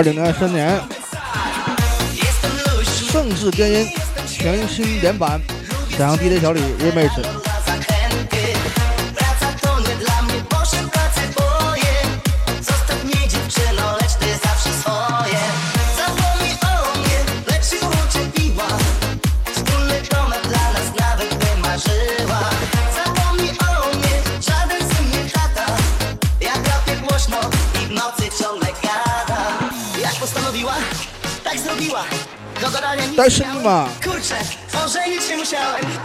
二零二三年盛世电音全新连版，沈阳 DJ 小李 remix。Daj się nie ma. Kurczę, ożenić się musiałem.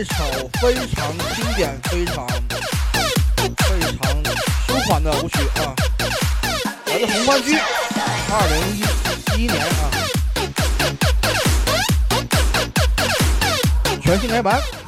一首非常经典、非常非常舒缓的舞曲啊，来自红番区，二零一一年啊，全新改版。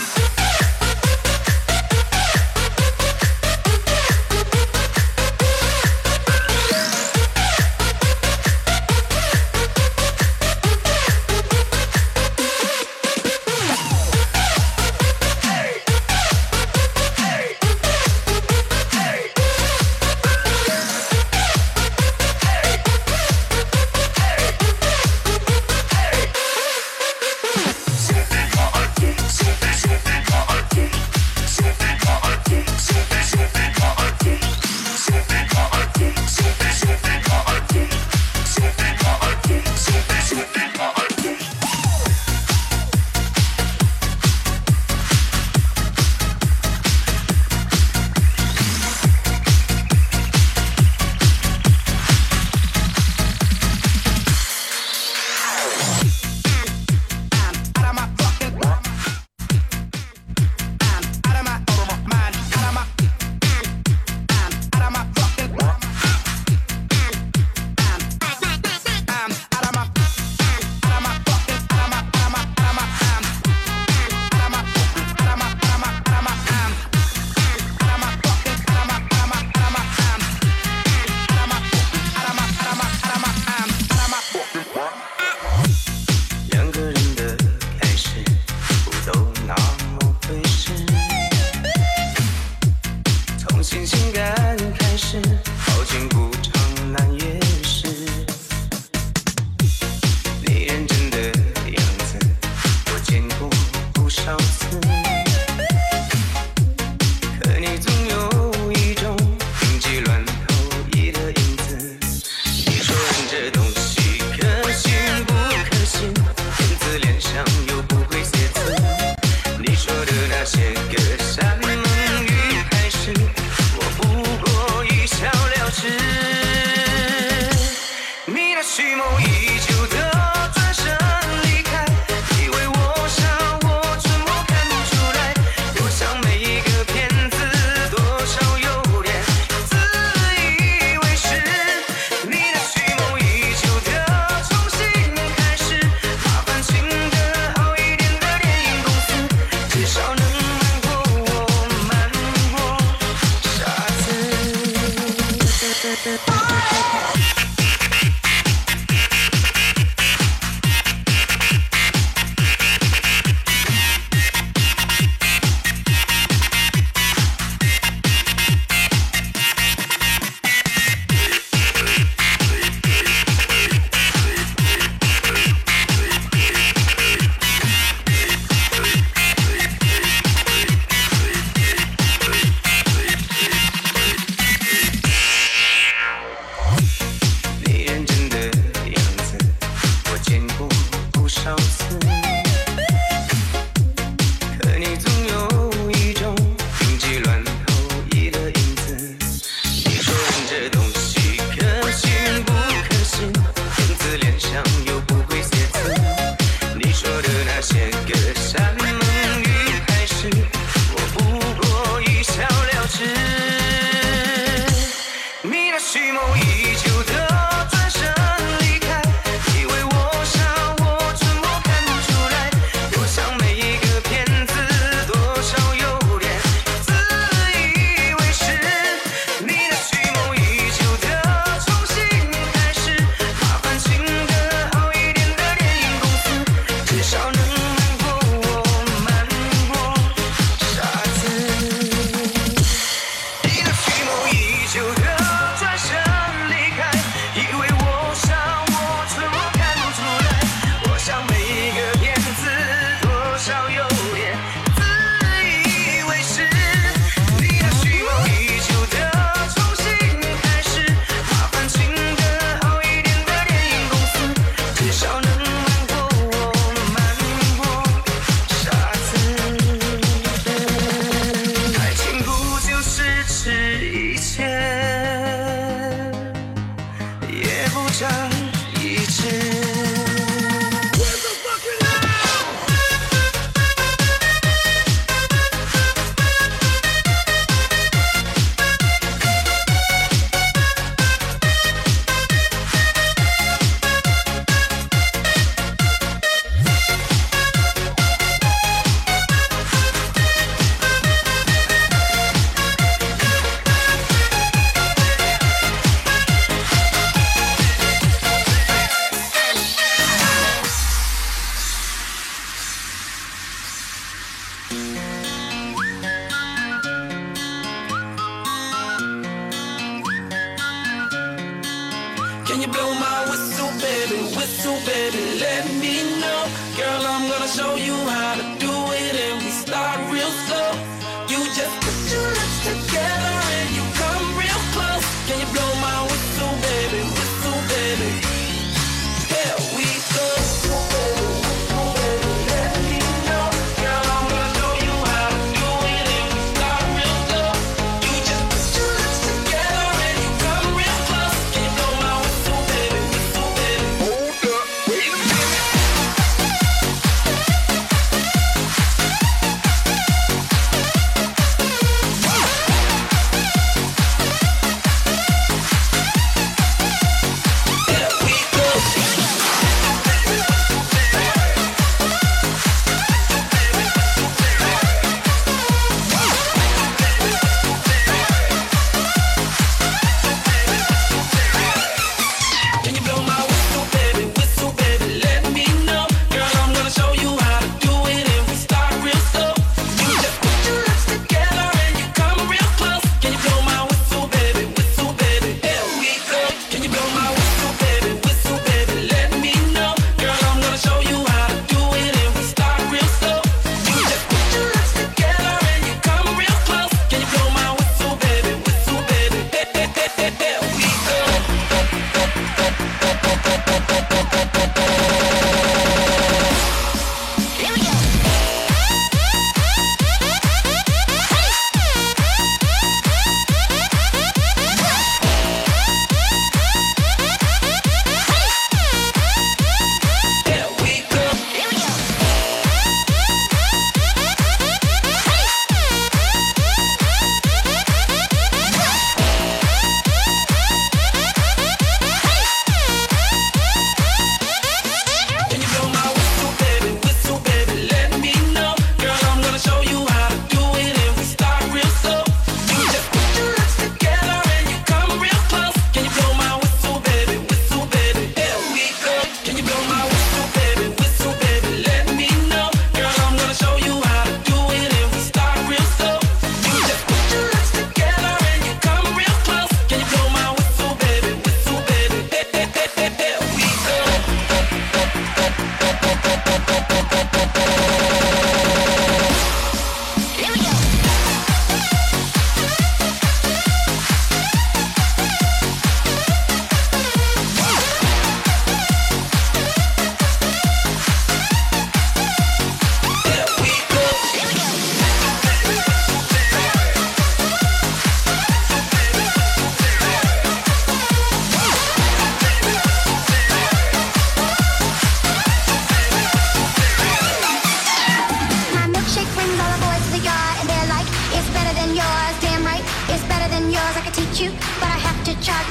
Peace.